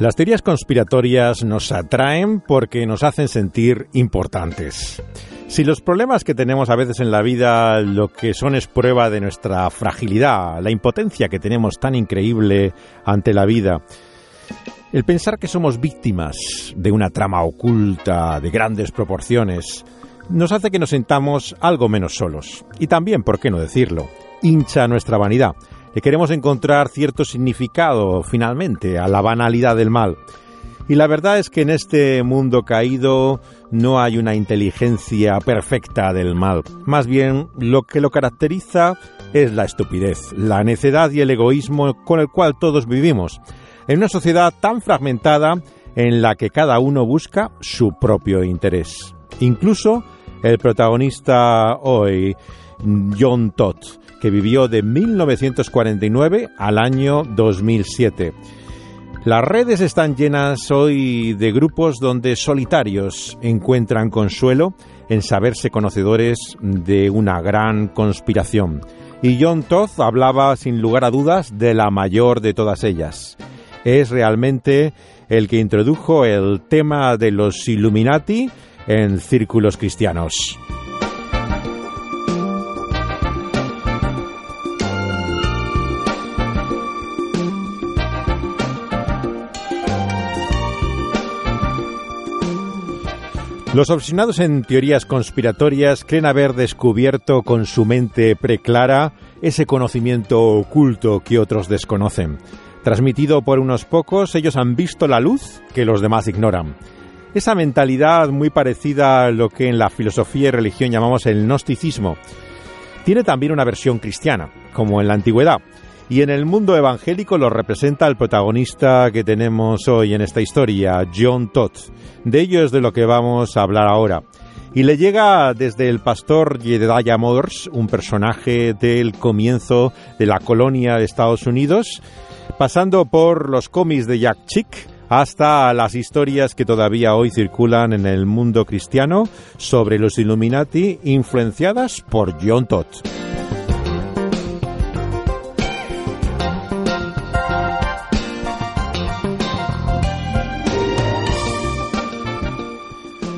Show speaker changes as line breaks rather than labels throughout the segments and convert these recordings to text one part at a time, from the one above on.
Las teorías conspiratorias nos atraen porque nos hacen sentir importantes. Si los problemas que tenemos a veces en la vida lo que son es prueba de nuestra fragilidad, la impotencia que tenemos tan increíble ante la vida, el pensar que somos víctimas de una trama oculta de grandes proporciones nos hace que nos sintamos algo menos solos. Y también, ¿por qué no decirlo? Hincha nuestra vanidad le queremos encontrar cierto significado, finalmente, a la banalidad del mal. Y la verdad es que en este mundo caído no hay una inteligencia perfecta del mal. Más bien, lo que lo caracteriza es la estupidez, la necedad y el egoísmo con el cual todos vivimos. En una sociedad tan fragmentada en la que cada uno busca su propio interés. Incluso el protagonista hoy, John Todd, que vivió de 1949 al año 2007. Las redes están llenas hoy de grupos donde solitarios encuentran consuelo en saberse conocedores de una gran conspiración. Y John Todd hablaba sin lugar a dudas de la mayor de todas ellas. Es realmente el que introdujo el tema de los Illuminati en círculos cristianos. Los obsesionados en teorías conspiratorias creen haber descubierto con su mente preclara ese conocimiento oculto que otros desconocen. Transmitido por unos pocos, ellos han visto la luz que los demás ignoran. Esa mentalidad muy parecida a lo que en la filosofía y religión llamamos el gnosticismo, tiene también una versión cristiana, como en la antigüedad. Y en el mundo evangélico lo representa el protagonista que tenemos hoy en esta historia, John Todd. De ello es de lo que vamos a hablar ahora. Y le llega desde el pastor Jedediah Morse, un personaje del comienzo de la colonia de Estados Unidos, pasando por los cómics de Jack Chick, hasta las historias que todavía hoy circulan en el mundo cristiano sobre los Illuminati influenciadas por John Todd.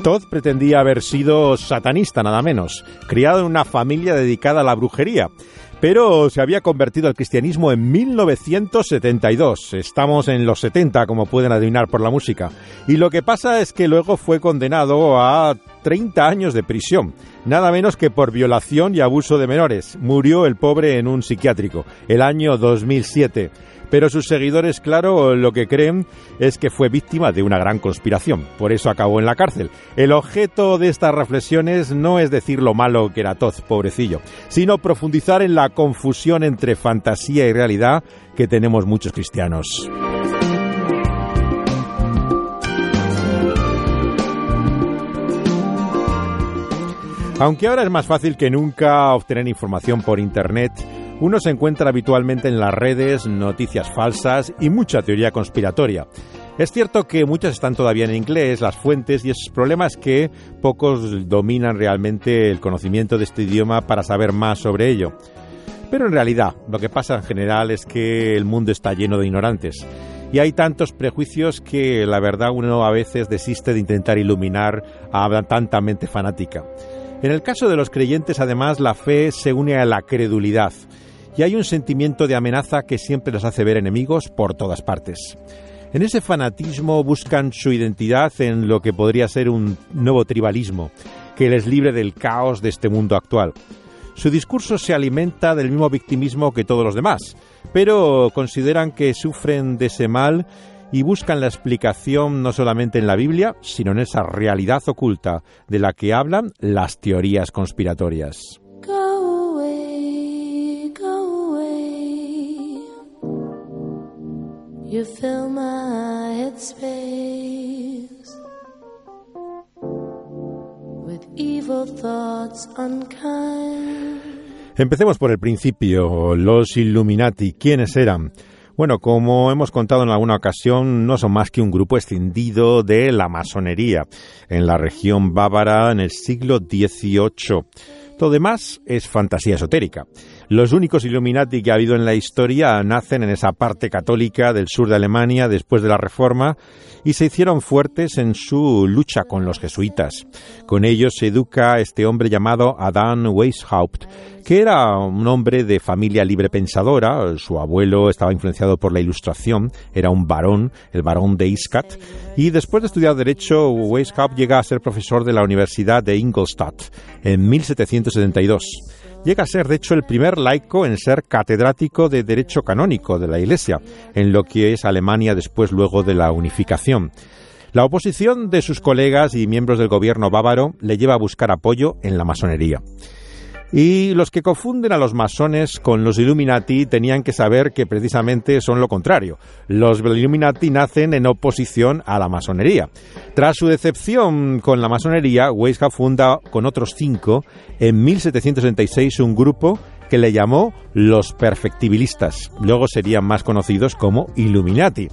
Todd pretendía haber sido satanista, nada menos, criado en una familia dedicada a la brujería, pero se había convertido al cristianismo en 1972. Estamos en los 70, como pueden adivinar por la música. Y lo que pasa es que luego fue condenado a 30 años de prisión, nada menos que por violación y abuso de menores. Murió el pobre en un psiquiátrico, el año 2007 pero sus seguidores, claro, lo que creen es que fue víctima de una gran conspiración, por eso acabó en la cárcel. El objeto de estas reflexiones no es decir lo malo que era Toz, pobrecillo, sino profundizar en la confusión entre fantasía y realidad que tenemos muchos cristianos. Aunque ahora es más fácil que nunca obtener información por Internet, uno se encuentra habitualmente en las redes noticias falsas y mucha teoría conspiratoria. Es cierto que muchas están todavía en inglés, las fuentes, y el problema es que pocos dominan realmente el conocimiento de este idioma para saber más sobre ello. Pero en realidad, lo que pasa en general es que el mundo está lleno de ignorantes. Y hay tantos prejuicios que la verdad uno a veces desiste de intentar iluminar a tanta mente fanática. En el caso de los creyentes, además, la fe se une a la credulidad y hay un sentimiento de amenaza que siempre los hace ver enemigos por todas partes. En ese fanatismo buscan su identidad en lo que podría ser un nuevo tribalismo, que les libre del caos de este mundo actual. Su discurso se alimenta del mismo victimismo que todos los demás, pero consideran que sufren de ese mal y buscan la explicación no solamente en la Biblia, sino en esa realidad oculta de la que hablan las teorías conspiratorias. Empecemos por el principio. Los Illuminati, ¿quiénes eran? Bueno, como hemos contado en alguna ocasión, no son más que un grupo escindido de la masonería en la región bávara en el siglo XVIII. Todo demás es fantasía esotérica. Los únicos Illuminati que ha habido en la historia nacen en esa parte católica del sur de Alemania después de la Reforma y se hicieron fuertes en su lucha con los jesuitas. Con ellos se educa este hombre llamado Adam Weishaupt, que era un hombre de familia libre pensadora, su abuelo estaba influenciado por la ilustración, era un varón, el varón de Iskat, y después de estudiar Derecho, Weishaupt llega a ser profesor de la Universidad de Ingolstadt en 1772. Llega a ser, de hecho, el primer laico en ser catedrático de Derecho Canónico de la Iglesia, en lo que es Alemania después luego de la unificación. La oposición de sus colegas y miembros del gobierno bávaro le lleva a buscar apoyo en la masonería. Y los que confunden a los masones con los Illuminati tenían que saber que precisamente son lo contrario. Los Illuminati nacen en oposición a la masonería. Tras su decepción con la masonería, Weishaupt funda con otros cinco en 1776 un grupo que le llamó los perfectibilistas. Luego serían más conocidos como Illuminati.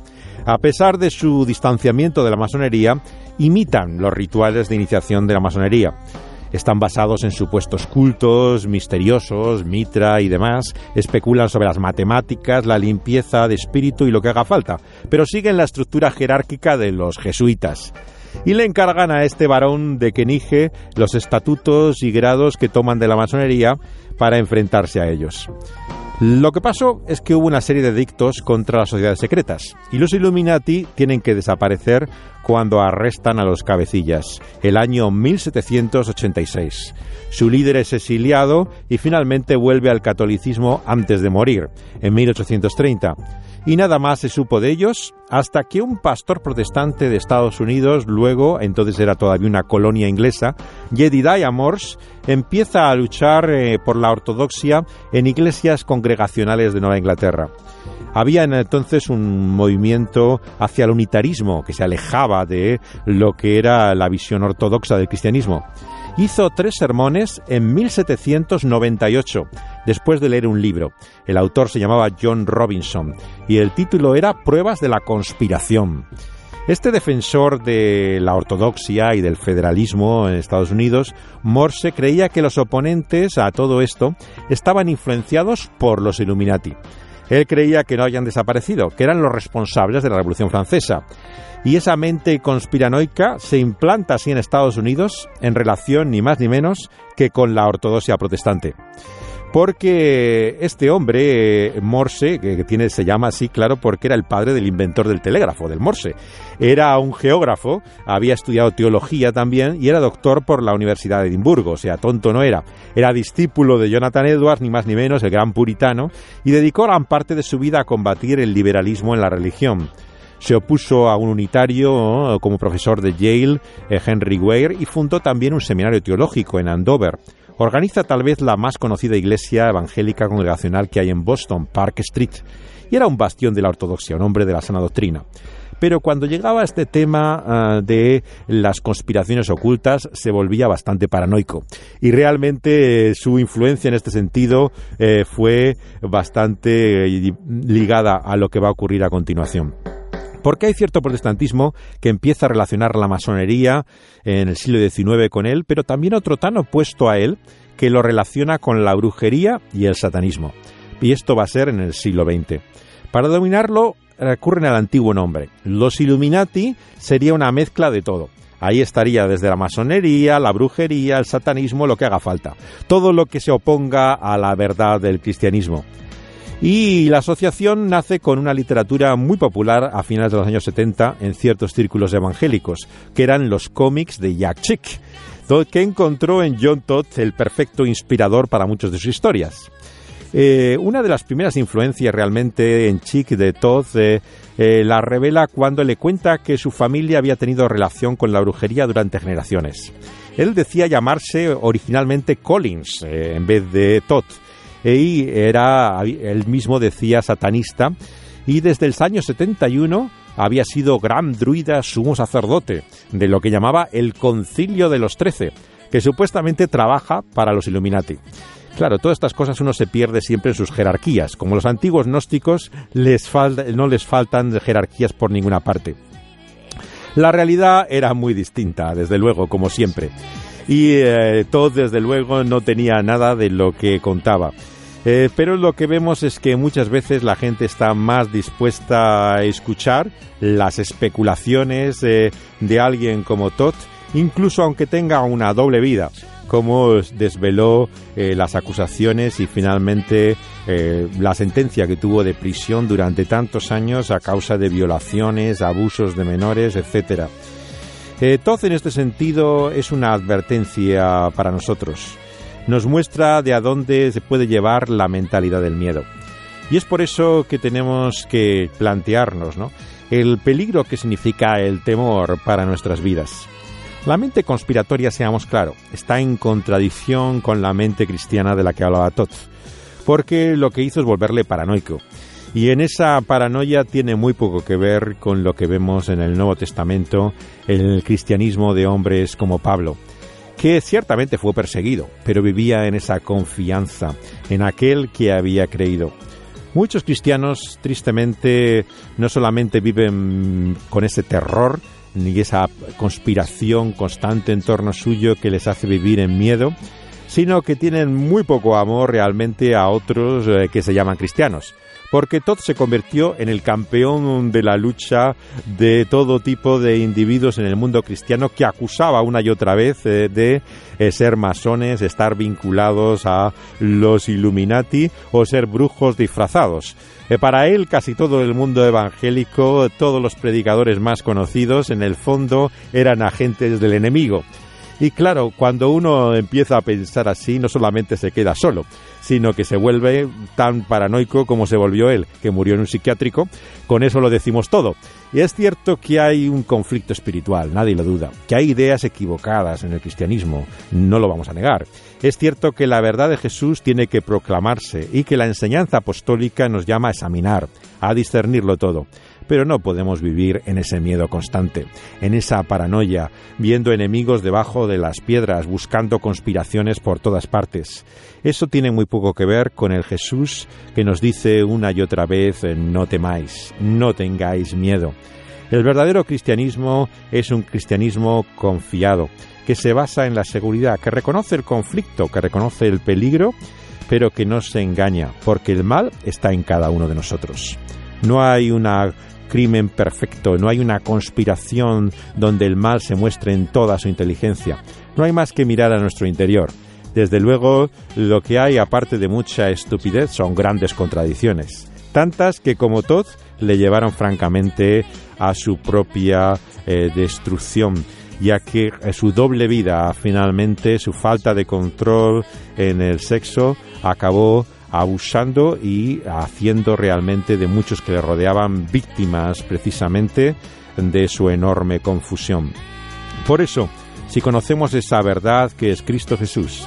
A pesar de su distanciamiento de la masonería, imitan los rituales de iniciación de la masonería. Están basados en supuestos cultos, misteriosos, mitra y demás. Especulan sobre las matemáticas, la limpieza de espíritu y lo que haga falta. Pero siguen la estructura jerárquica de los jesuitas y le encargan a este varón de Kenige los estatutos y grados que toman de la masonería para enfrentarse a ellos. Lo que pasó es que hubo una serie de dictos contra las sociedades secretas y los Illuminati tienen que desaparecer cuando arrestan a los cabecillas, el año 1786. Su líder es exiliado y finalmente vuelve al catolicismo antes de morir, en 1830 y nada más se supo de ellos hasta que un pastor protestante de Estados Unidos, luego, entonces era todavía una colonia inglesa, Jedidiah Morse, empieza a luchar eh, por la ortodoxia en iglesias congregacionales de Nueva Inglaterra. Había entonces un movimiento hacia el unitarismo que se alejaba de lo que era la visión ortodoxa del cristianismo hizo tres sermones en 1798, después de leer un libro. El autor se llamaba John Robinson y el título era Pruebas de la conspiración. Este defensor de la ortodoxia y del federalismo en Estados Unidos, Morse creía que los oponentes a todo esto estaban influenciados por los Illuminati. Él creía que no habían desaparecido, que eran los responsables de la Revolución Francesa. Y esa mente conspiranoica se implanta así en Estados Unidos en relación ni más ni menos que con la ortodoxia protestante porque este hombre, eh, Morse, que tiene, se llama así, claro, porque era el padre del inventor del telégrafo, del Morse. Era un geógrafo, había estudiado teología también y era doctor por la Universidad de Edimburgo, o sea, tonto no era. Era discípulo de Jonathan Edwards, ni más ni menos, el gran puritano, y dedicó gran parte de su vida a combatir el liberalismo en la religión se opuso a un unitario como profesor de Yale, eh, Henry Weir, y fundó también un seminario teológico en Andover. Organiza tal vez la más conocida iglesia evangélica congregacional que hay en Boston, Park Street, y era un bastión de la ortodoxia, un hombre de la sana doctrina. Pero cuando llegaba a este tema ah, de las conspiraciones ocultas, se volvía bastante paranoico. Y realmente eh, su influencia en este sentido eh, fue bastante eh, ligada a lo que va a ocurrir a continuación. Porque hay cierto protestantismo que empieza a relacionar la masonería en el siglo XIX con él, pero también otro tan opuesto a él que lo relaciona con la brujería y el satanismo. Y esto va a ser en el siglo XX. Para dominarlo recurren al antiguo nombre. Los Illuminati sería una mezcla de todo. Ahí estaría desde la masonería, la brujería, el satanismo, lo que haga falta. Todo lo que se oponga a la verdad del cristianismo. Y la asociación nace con una literatura muy popular a finales de los años 70 en ciertos círculos evangélicos, que eran los cómics de Jack Chick, que encontró en John Todd el perfecto inspirador para muchas de sus historias. Eh, una de las primeras influencias realmente en Chick de Todd eh, eh, la revela cuando le cuenta que su familia había tenido relación con la brujería durante generaciones. Él decía llamarse originalmente Collins en vez de Todd y era, él mismo decía satanista, y desde el año 71 había sido gran druida sumo sacerdote de lo que llamaba el Concilio de los Trece, que supuestamente trabaja para los Illuminati. Claro, todas estas cosas uno se pierde siempre en sus jerarquías. Como los antiguos gnósticos, les no les faltan jerarquías por ninguna parte. La realidad era muy distinta, desde luego, como siempre. Y eh, todo, desde luego, no tenía nada de lo que contaba. Eh, pero lo que vemos es que muchas veces la gente está más dispuesta a escuchar las especulaciones eh, de alguien como Todd, incluso aunque tenga una doble vida, como desveló eh, las acusaciones y finalmente la sentencia que tuvo de prisión durante tantos años a causa de violaciones, abusos de menores, etc. Todd en este sentido es una advertencia para nosotros nos muestra de a dónde se puede llevar la mentalidad del miedo. Y es por eso que tenemos que plantearnos el peligro que significa el temor para nuestras vidas. La mente conspiratoria, seamos claros, está en contradicción con la mente cristiana de la que hablaba Todd, porque lo que hizo es volverle paranoico. Y en esa paranoia tiene muy poco que ver con lo que vemos en el Nuevo Testamento, el cristianismo de hombres como Pablo, que ciertamente fue perseguido, pero vivía en esa confianza, en aquel que había creído. Muchos cristianos, tristemente, no solamente viven con ese terror, ni esa conspiración constante en torno suyo que les hace vivir en miedo, sino que tienen muy poco amor realmente a otros eh, que se llaman cristianos porque Todd se convirtió en el campeón de la lucha de todo tipo de individuos en el mundo cristiano que acusaba una y otra vez eh, de eh, ser masones, estar vinculados a los Illuminati o ser brujos disfrazados. Eh, para él, casi todo el mundo evangélico, todos los predicadores más conocidos, en el fondo eran agentes del enemigo. Y claro, cuando uno empieza a pensar así, no solamente se queda solo, sino que se vuelve tan paranoico como se volvió él, que murió en un psiquiátrico. Con eso lo decimos todo. Y es cierto que hay un conflicto espiritual, nadie lo duda, que hay ideas equivocadas en el cristianismo, no lo vamos a negar. Es cierto que la verdad de Jesús tiene que proclamarse y que la enseñanza apostólica nos llama a examinar, a discernirlo todo pero no podemos vivir en ese miedo constante, en esa paranoia, viendo enemigos debajo de las piedras, buscando conspiraciones por todas partes. Eso tiene muy poco que ver con el Jesús que nos dice una y otra vez no temáis, no tengáis miedo. El verdadero cristianismo es un cristianismo confiado, que se basa en la seguridad, que reconoce el conflicto, que reconoce el peligro, pero que no se engaña, porque el mal está en cada uno de nosotros. No hay una crimen perfecto, no hay una conspiración donde el mal se muestre en toda su inteligencia. No hay más que mirar a nuestro interior. Desde luego, lo que hay, aparte de mucha estupidez, son grandes contradicciones. Tantas que, como Todd, le llevaron francamente a su propia eh, destrucción, ya que eh, su doble vida, finalmente, su falta de control en el sexo, acabó abusando y haciendo realmente de muchos que le rodeaban víctimas precisamente de su enorme confusión. Por eso, si conocemos esa verdad que es Cristo Jesús,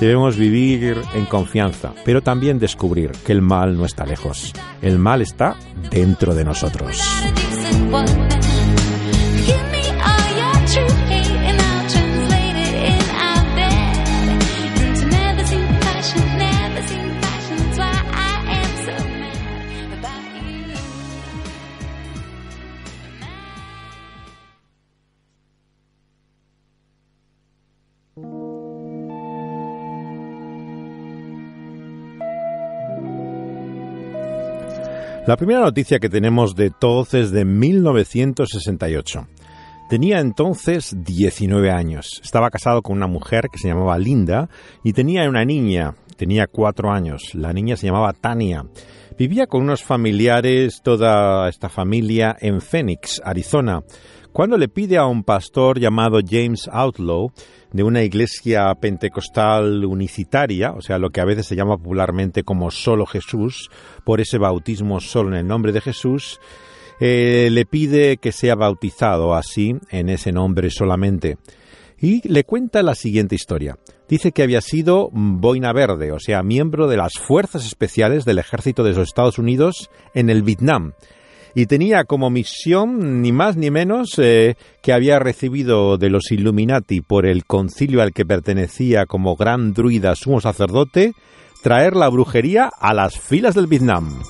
debemos vivir en confianza, pero también descubrir que el mal no está lejos, el mal está dentro de nosotros. La primera noticia que tenemos de Todd es de 1968. Tenía entonces 19 años. Estaba casado con una mujer que se llamaba Linda y tenía una niña, tenía 4 años. La niña se llamaba Tania. Vivía con unos familiares, toda esta familia, en Phoenix, Arizona, cuando le pide a un pastor llamado James Outlaw de una iglesia pentecostal unicitaria, o sea, lo que a veces se llama popularmente como solo Jesús, por ese bautismo solo en el nombre de Jesús, eh, le pide que sea bautizado así, en ese nombre solamente. Y le cuenta la siguiente historia. Dice que había sido boina verde, o sea, miembro de las fuerzas especiales del ejército de los Estados Unidos en el Vietnam, y tenía como misión ni más ni menos eh, que había recibido de los Illuminati por el concilio al que pertenecía como gran druida sumo sacerdote traer la brujería a las filas del Vietnam.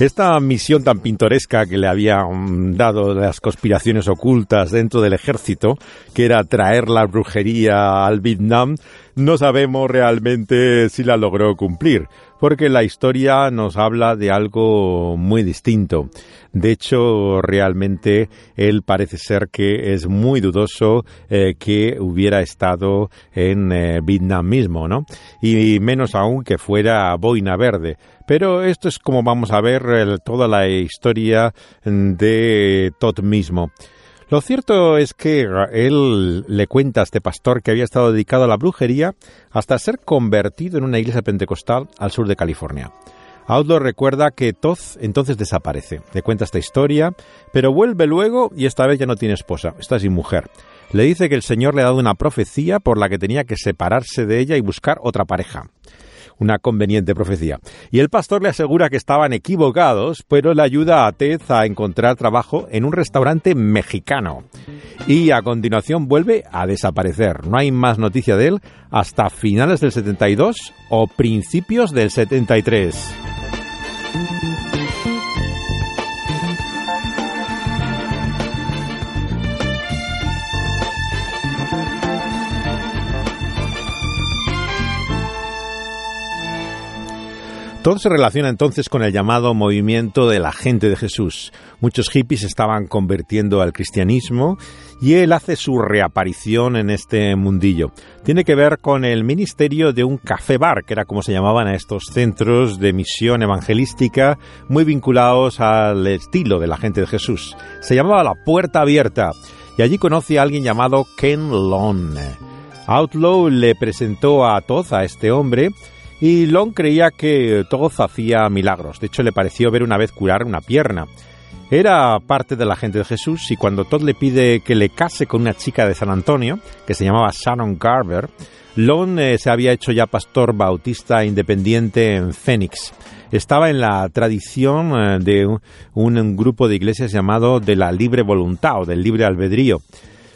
Esta misión tan pintoresca que le habían dado las conspiraciones ocultas dentro del ejército, que era traer la brujería al Vietnam, no sabemos realmente si la logró cumplir, porque la historia nos habla de algo muy distinto. De hecho, realmente él parece ser que es muy dudoso eh, que hubiera estado en eh, Vietnam mismo, ¿no? Y menos aún que fuera boina verde. Pero esto es como vamos a ver toda la historia de Todd mismo. Lo cierto es que él le cuenta a este pastor que había estado dedicado a la brujería hasta ser convertido en una iglesia pentecostal al sur de California. Outlaw recuerda que Todd entonces desaparece. Le cuenta esta historia, pero vuelve luego y esta vez ya no tiene esposa, está sin mujer. Le dice que el Señor le ha dado una profecía por la que tenía que separarse de ella y buscar otra pareja una conveniente profecía. Y el pastor le asegura que estaban equivocados, pero le ayuda a Ted a encontrar trabajo en un restaurante mexicano. Y a continuación vuelve a desaparecer. No hay más noticia de él hasta finales del 72 o principios del 73. Todo se relaciona entonces con el llamado movimiento de la gente de Jesús. Muchos hippies estaban convirtiendo al cristianismo y él hace su reaparición en este mundillo. Tiene que ver con el ministerio de un café bar, que era como se llamaban a estos centros de misión evangelística muy vinculados al estilo de la gente de Jesús. Se llamaba La Puerta Abierta y allí conoce a alguien llamado Ken Lon. Outlaw le presentó a Todd, a este hombre, y Long creía que Todd hacía milagros. De hecho, le pareció ver una vez curar una pierna. Era parte de la gente de Jesús y cuando Todd le pide que le case con una chica de San Antonio, que se llamaba Shannon Garber, Long eh, se había hecho ya pastor bautista independiente en Phoenix. Estaba en la tradición eh, de un, un, grupo de iglesias llamado de la libre voluntad o del libre albedrío.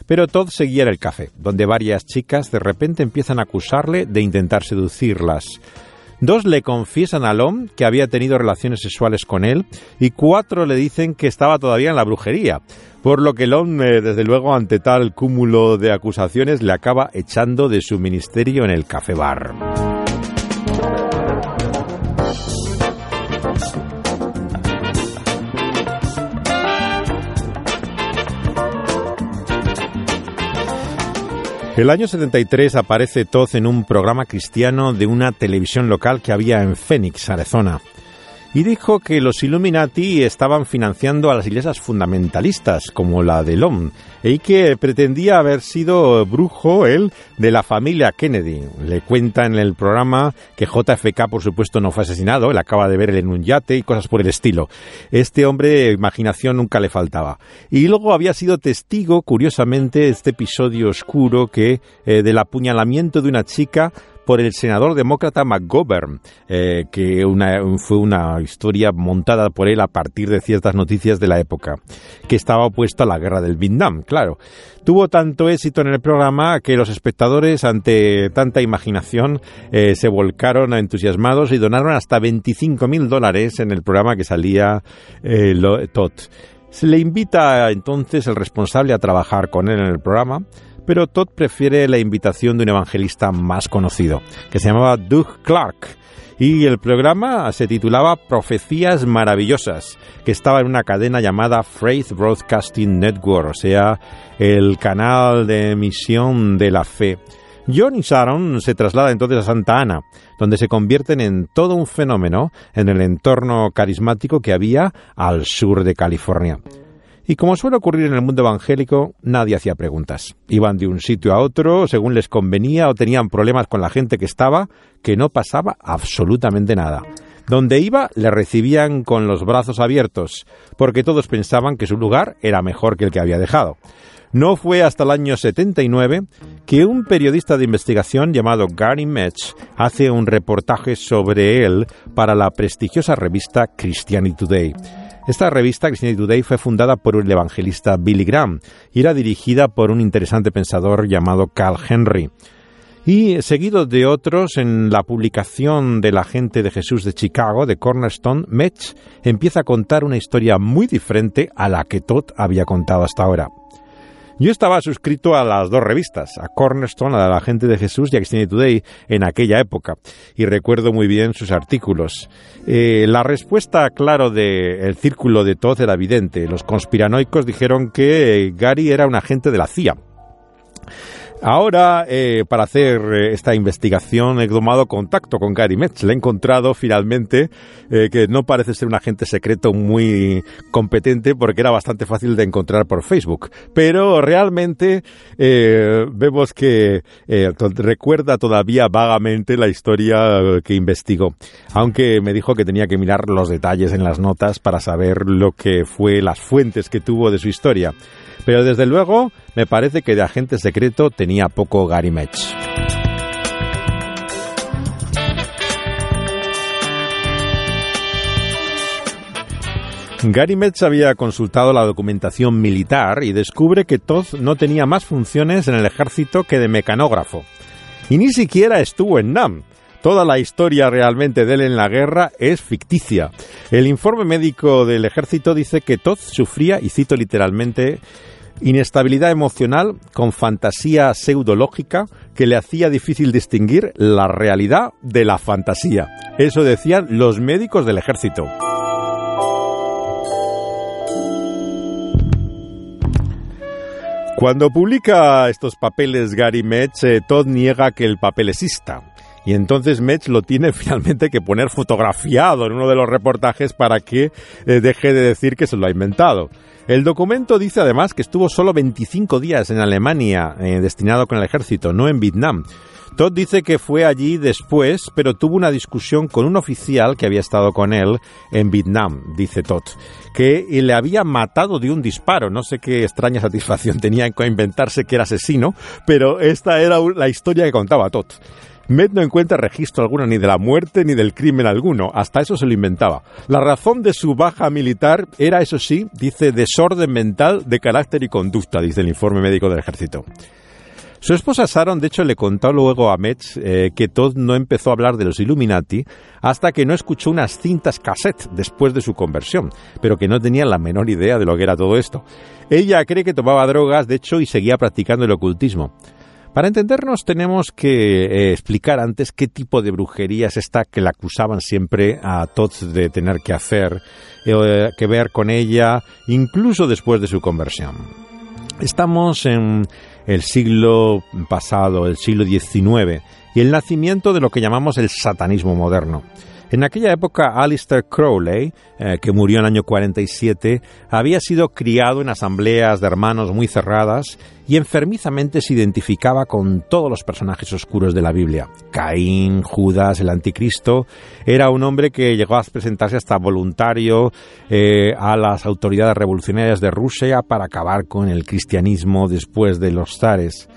Pero Todd seguía en el café, donde varias chicas de repente empiezan a acusarle de intentar seducirlas. Dos le confiesan a Lom que había tenido relaciones sexuales con él y cuatro le dicen que estaba todavía en la brujería, por lo que Lom, eh, desde luego, ante tal cúmulo de acusaciones, le acaba echando de su ministerio en el café bar. El año 73 aparece Todd en un programa cristiano de una televisión local que había en Phoenix, Arizona y dijo que los Illuminati estaban financiando a las iglesias fundamentalistas, como la de Lom, y que pretendía haber sido brujo él de la familia Kennedy. Le cuenta en el programa que JFK, por supuesto, no fue asesinado, él acaba de ver en un yate y cosas por el estilo. Este hombre, imaginación nunca le faltaba. Y luego había sido testigo, curiosamente, de este episodio oscuro que eh, del apuñalamiento de una chica por el senador demócrata McGovern, eh, que fue una historia montada por él a partir de ciertas noticias de la época, que estaba opuesto a la guerra del Vietnam, claro. Tuvo tanto éxito en el programa que los espectadores, ante tanta imaginación, eh, se volcaron entusiasmados y donaron hasta 25 mil dólares en el programa que salía eh, Todd. Se le invita entonces el responsable a trabajar con él en el programa pero Todd prefiere la invitación de un evangelista más conocido, que se llamaba Doug Clark. Y el programa se titulaba Profecías Maravillosas, que estaba en una cadena llamada Faith Broadcasting Network, o sea, el canal de emisión de la fe. John y Sharon se traslada entonces a Santa Ana, donde se convierten en todo un fenómeno en el entorno carismático que había al sur de California. Y como suele ocurrir en el mundo evangélico, nadie hacía preguntas. Iban de un sitio a otro según les convenía o tenían problemas con la gente que estaba, que no pasaba absolutamente nada. Donde iba le recibían con los brazos abiertos, porque todos pensaban que su lugar era mejor que el que había dejado. No fue hasta el año 79 que un periodista de investigación llamado Gary Metz hace un reportaje sobre él para la prestigiosa revista Christianity Today. Esta revista, Christianity Today, fue fundada por el evangelista Billy Graham y era dirigida por un interesante pensador llamado Carl Henry. y seguido de otros en la publicación de la gente de Jesús de Chicago, de Cornerstone, Metz empieza a contar una historia muy diferente a la que Todd había contado hasta ahora. Yo estaba suscrito a las dos revistas, a Cornerstone, a la gente de Jesús y a Christianity Today en aquella época, y recuerdo muy bien sus artículos. Eh, la respuesta, claro, del círculo de Todd era evidente. Los conspiranoicos dijeron que Gary era un agente de la CIA Ahora, eh, para hacer eh, esta investigación, he tomado contacto con Gary Metz. Le he encontrado finalmente eh, que no parece ser un agente secreto muy competente porque era bastante fácil de encontrar por Facebook. Pero realmente vemos que recuerda todavía vagamente la historia que investigó. Aunque me dijo que tenía que mirar los detalles en las notas para saber lo que fue las fuentes que tuvo de su historia. Pero desde luego me parece que de agente secreto tenía poco Gary Metz. Gary Metz había consultado la documentación militar y descubre que Todd no tenía más funciones en el ejército que de mecanógrafo. Y ni siquiera estuvo en NAM. Toda la historia realmente de él en la guerra es ficticia. El informe médico del ejército dice que Todd sufría, y cito literalmente, Inestabilidad emocional con fantasía pseudológica que le hacía difícil distinguir la realidad de la fantasía. Eso decían los médicos del ejército. Cuando publica estos papeles Gary Metz, eh, Todd niega que el papel exista. Y entonces Metz lo tiene finalmente que poner fotografiado en uno de los reportajes para que eh, deje de decir que se lo ha inventado. El documento dice además que estuvo solo 25 días en Alemania, eh, destinado con el ejército, no en Vietnam. Todd dice que fue allí después, pero tuvo una discusión con un oficial que había estado con él en Vietnam, dice Todd, que le había matado de un disparo. No sé qué extraña satisfacción tenía en inventarse que era asesino, pero esta era la historia que contaba Todd. Med no encuentra registro alguno ni de la muerte ni del crimen alguno, hasta eso se lo inventaba. La razón de su baja militar era, eso sí, dice, desorden mental de carácter y conducta, dice el informe médico del ejército. Su esposa Sharon, de hecho, le contó luego a Metz eh, que Todd no empezó a hablar de los Illuminati hasta que no escuchó unas cintas cassette después de su conversión, pero que no tenía la menor idea de lo que era todo esto. Ella cree que tomaba drogas, de hecho, y seguía practicando el ocultismo. Para entendernos tenemos que eh, explicar antes qué tipo de brujería es esta que le acusaban siempre a Tots de tener que hacer, eh, que ver con ella, incluso después de su conversión. Estamos en el siglo pasado, el siglo XIX, y el nacimiento de lo que llamamos el satanismo moderno. En aquella época, Alistair Crowley, eh, que murió en el año 47, había sido criado en asambleas de hermanos muy cerradas y enfermizamente se identificaba con todos los personajes oscuros de la Biblia. Caín, Judas, el anticristo. Era un hombre que llegó a presentarse hasta voluntario eh, a las autoridades revolucionarias de Rusia para acabar con el cristianismo después de los zares.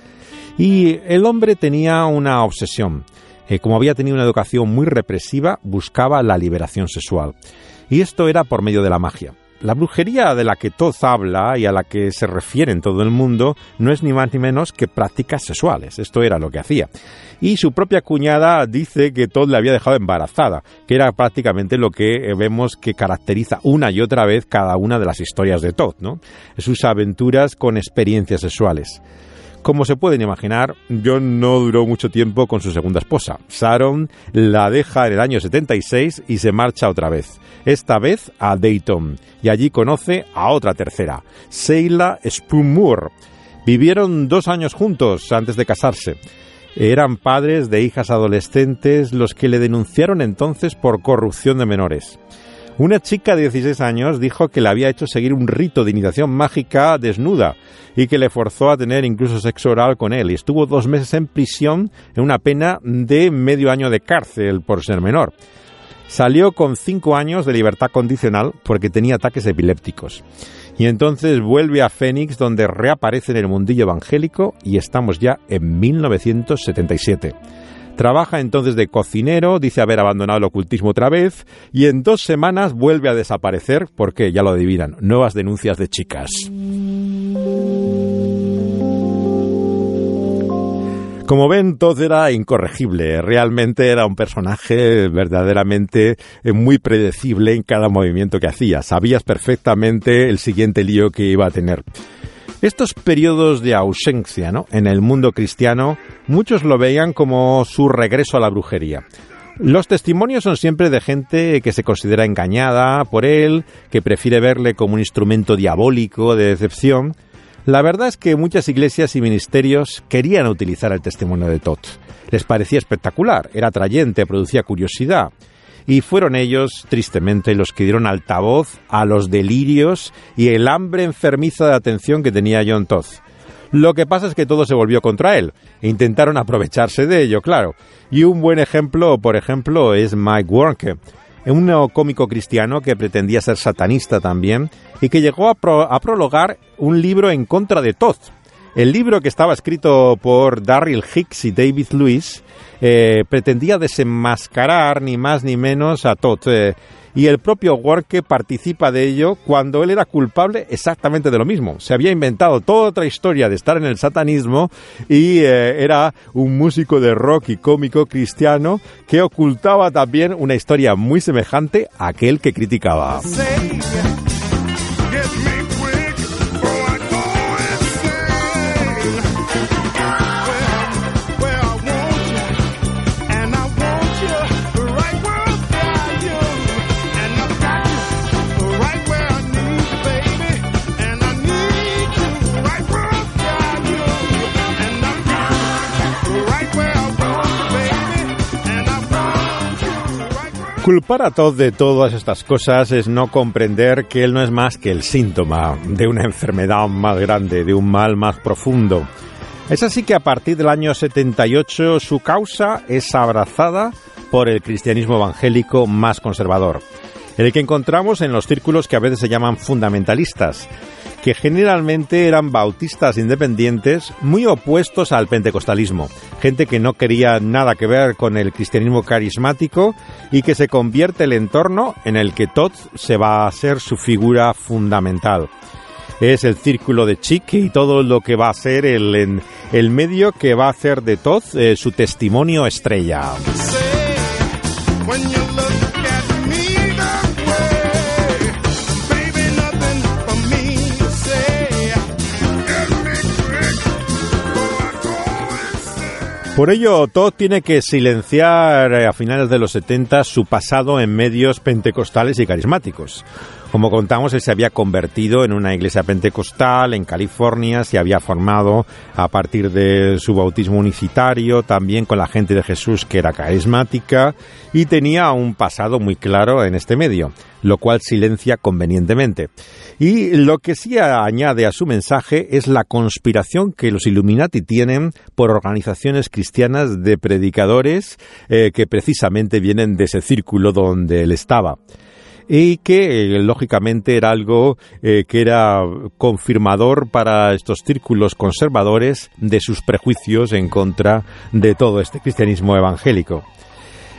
Y el hombre tenía una obsesión eh, como había tenido una educación muy represiva, buscaba la liberación sexual. Y esto era por medio de la magia. La brujería de la que Todd habla y a la que se refiere en todo el mundo no es ni más ni menos que prácticas sexuales. Esto era lo que hacía. Y su propia cuñada dice que Todd le había dejado embarazada, que era prácticamente lo que vemos que caracteriza una y otra vez cada una de las historias de Todd, ¿no? Sus aventuras con experiencias sexuales. Como se pueden imaginar, John no duró mucho tiempo con su segunda esposa. Sharon la deja en el año 76 y se marcha otra vez, esta vez a Dayton, y allí conoce a otra tercera, Seila Spoon Vivieron dos años juntos antes de casarse. Eran padres de hijas adolescentes los que le denunciaron entonces por corrupción de menores. Una chica de 16 años dijo que le había hecho seguir un rito de iniciación mágica desnuda y que le forzó a tener incluso sexo oral con él y estuvo dos meses en prisión en una pena de medio año de cárcel por ser menor. Salió con cinco años de libertad condicional porque tenía ataques epilépticos. Y entonces vuelve a Fénix donde reaparece en el mundillo evangélico y estamos ya en 1977. Trabaja entonces de cocinero, dice haber abandonado el ocultismo otra vez y en dos semanas vuelve a desaparecer porque, ya lo adivinan, nuevas denuncias de chicas. Como ven, todo era incorregible. Realmente era un personaje verdaderamente eh, muy predecible en cada movimiento que hacía. Sabías perfectamente el siguiente lío que iba a tener. Estos periodos de ausencia ¿no? en el mundo cristiano, muchos lo veían como su regreso a la brujería. Los testimonios son siempre de gente que se considera engañada por él, que prefiere verle como un instrumento diabólico de decepción, la verdad es que muchas iglesias y ministerios querían utilizar el testimonio de Todd. Les parecía espectacular, era atrayente, producía curiosidad. Y fueron ellos, tristemente, los que dieron altavoz a los delirios y el hambre enfermiza de atención que tenía John Todd. Lo que pasa es que todo se volvió contra él intentaron aprovecharse de ello, claro. Y un buen ejemplo, por ejemplo, es Mike Warnke, un cómico cristiano que pretendía ser satanista también y que llegó a, prologar un libro en contra de Todd. El libro que estaba escrito por Darryl Hicks y David Lewis eh, pretendía desenmascarar ni más ni menos a Todd. Eh, y el propio Worke participa de ello cuando él era culpable exactamente de lo mismo. Se había inventado toda otra historia de estar en el satanismo y eh, era un músico de rock y cómico cristiano que ocultaba también una historia muy semejante a aquel que criticaba. Culpar a Todd de todas estas cosas es no comprender que él no es más que el síntoma de una enfermedad más grande, de un mal más profundo. Es así que a partir del año 78 su causa es abrazada por el cristianismo evangélico más conservador, el que encontramos en los círculos que a veces se llaman fundamentalistas, que generalmente eran bautistas independientes muy opuestos al pentecostalismo, gente que no quería nada que ver con el cristianismo carismático y que se convierte el entorno en el que Todd se va a ser su figura fundamental. Es el círculo de Chick y todo lo que va a ser el, el medio que va a hacer de Todd eh, su testimonio estrella. Por ello, Todd tiene que silenciar eh, a finales de los 70 su pasado en medios pentecostales y carismáticos. Como contamos, él se había convertido en una iglesia pentecostal en California, se había formado a partir de su bautismo unicitario, también con la gente de Jesús que era carismática y tenía un pasado muy claro en este medio, lo cual silencia convenientemente. Y lo que sí añade a su mensaje es la conspiración que los Illuminati tienen por organizaciones cristianas de predicadores eh, que precisamente vienen de ese círculo donde él estaba y que eh, lógicamente era algo eh, que era confirmador para estos círculos conservadores de sus prejuicios en contra de todo este cristianismo evangélico.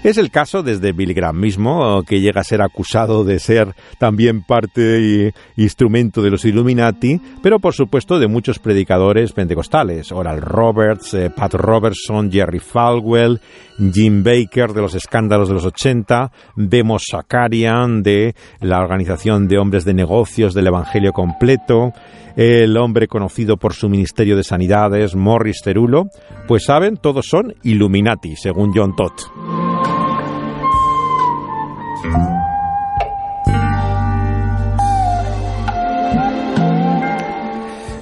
Es el caso desde Billy Graham mismo, que llega a ser acusado de ser también parte y instrumento de los Illuminati, pero por supuesto de muchos predicadores pentecostales, Oral Roberts, eh, Pat Robertson, Jerry Falwell, Jim Baker de los escándalos de los 80, Demos Sakarian de la Organización de Hombres de Negocios del Evangelio Completo, el hombre conocido por su Ministerio de Sanidades, Morris Cerulo, pues saben, todos son Illuminati, según John Todd.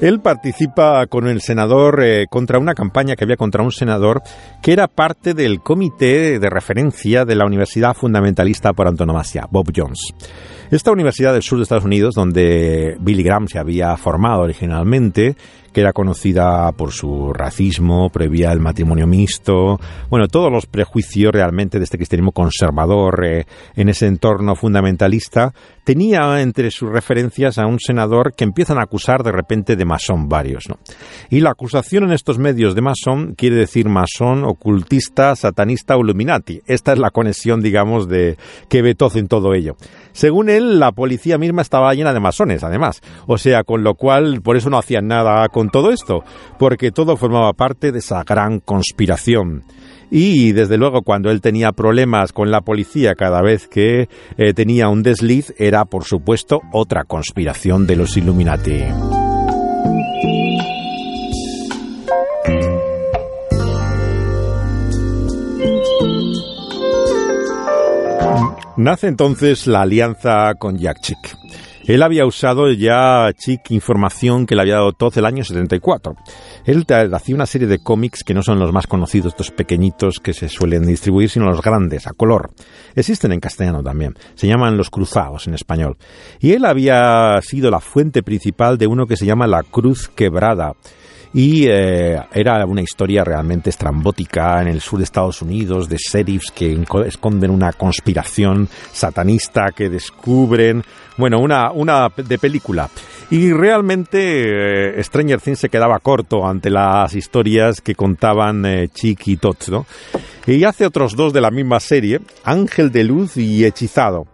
Él participa con el senador eh, contra una campaña que había contra un senador que era parte del comité de referencia de la Universidad Fundamentalista por Antonomasia, Bob Jones. Esta universidad del sur de Estados Unidos, donde Billy Graham se había formado originalmente, que era conocida por su racismo, prohibía el matrimonio mixto, bueno, todos los prejuicios realmente de este cristianismo conservador eh, en ese entorno fundamentalista, tenía entre sus referencias a un senador que empiezan a acusar de repente de masón varios. Y la acusación en estos medios de masón quiere decir masón, ocultista, satanista o illuminati. Esta es la conexión, digamos, de que ve en todo ello. Según la policía misma estaba llena de masones, además. O sea, con lo cual, por eso no hacían nada con con todo esto, porque todo formaba parte de esa gran conspiración. Y desde luego cuando él tenía problemas con la policía cada vez que eh, tenía un desliz era por supuesto otra conspiración de los Illuminati. Nace entonces la alianza con Jack Chick. Él había usado ya Chick información que le había dado Todd el año 74. Él hacía una serie de cómics que no son los más conocidos, estos pequeñitos que se suelen distribuir, sino los grandes, a color. Existen en castellano también. Se llaman Los Cruzados en español. Y él había sido la fuente principal de uno que se llama La Cruz Quebrada y eh, era una historia realmente estrambótica en el sur de Estados Unidos de sheriffs que esconden una conspiración satanista que descubren, bueno, una, una de película. Y realmente eh, Stranger Things se quedaba corto ante las historias que contaban eh, Chick y Todd, ¿no? Y hace otros dos de la misma serie, Ángel de Luz y Hechizado.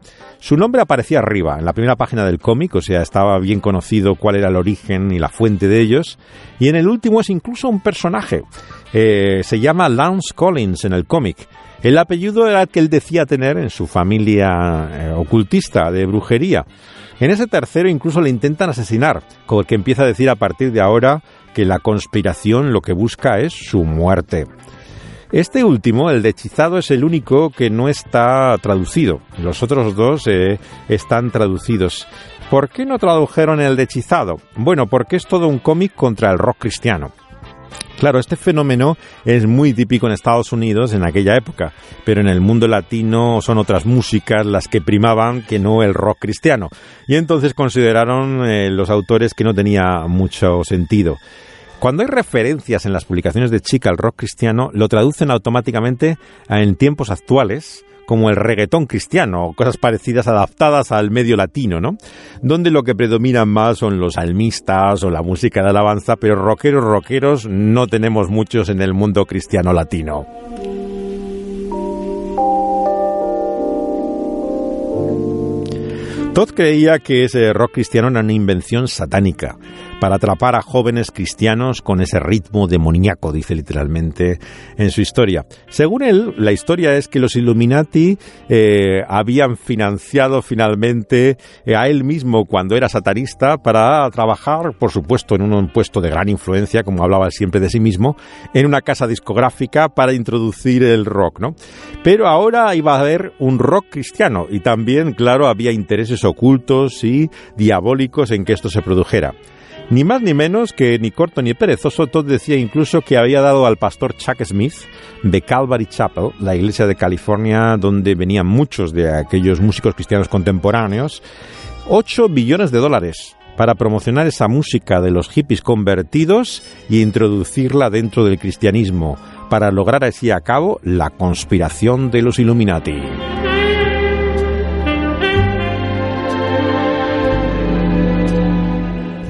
Su nombre aparecía arriba, en la primera página del cómic, o sea, estaba bien conocido cuál era el origen y la fuente de ellos. Y en el último es incluso un personaje. Eh, se llama Lance Collins en el cómic. El apellido era el que él decía tener en su familia eh, ocultista de brujería. En ese tercero incluso le intentan asesinar, con el que empieza a decir a partir de ahora que la conspiración lo que busca es su muerte. Este último, el de hechizado, es el único que no está traducido. Los otros dos eh, están traducidos. ¿Por qué no tradujeron el de hechizado? Bueno, porque es todo un cómic contra el rock cristiano. Claro, este fenómeno es muy típico en Estados Unidos en aquella época, pero en el mundo latino son otras músicas las que primaban que no el rock cristiano. Y entonces consideraron eh, los autores que no tenía mucho sentido. Cuando hay referencias en las publicaciones de Chica al rock cristiano, lo traducen automáticamente en tiempos actuales como el reggaetón cristiano o cosas parecidas adaptadas al medio latino, ¿no? Donde lo que predominan más son los almistas o la música de alabanza, pero rockeros, rockeros no tenemos muchos en el mundo cristiano latino. Todd creía que ese rock cristiano era una invención satánica para atrapar a jóvenes cristianos con ese ritmo demoníaco, dice literalmente en su historia. Según él, la historia es que los Illuminati eh, habían financiado finalmente eh, a él mismo cuando era satanista para trabajar, por supuesto, en un puesto de gran influencia, como hablaba siempre de sí mismo, en una casa discográfica para introducir el rock, ¿no? Pero ahora iba a haber un rock cristiano y también, claro, había intereses ocultos y diabólicos en que esto se produjera. Ni más ni menos que ni corto ni perezoso, Todd decía incluso que había dado al pastor Chuck Smith de Calvary Chapel, la iglesia de California donde venían muchos de aquellos músicos cristianos contemporáneos, 8 billones de dólares para promocionar esa música de los hippies convertidos y introducirla dentro del cristianismo, para lograr así a cabo la conspiración de los Illuminati.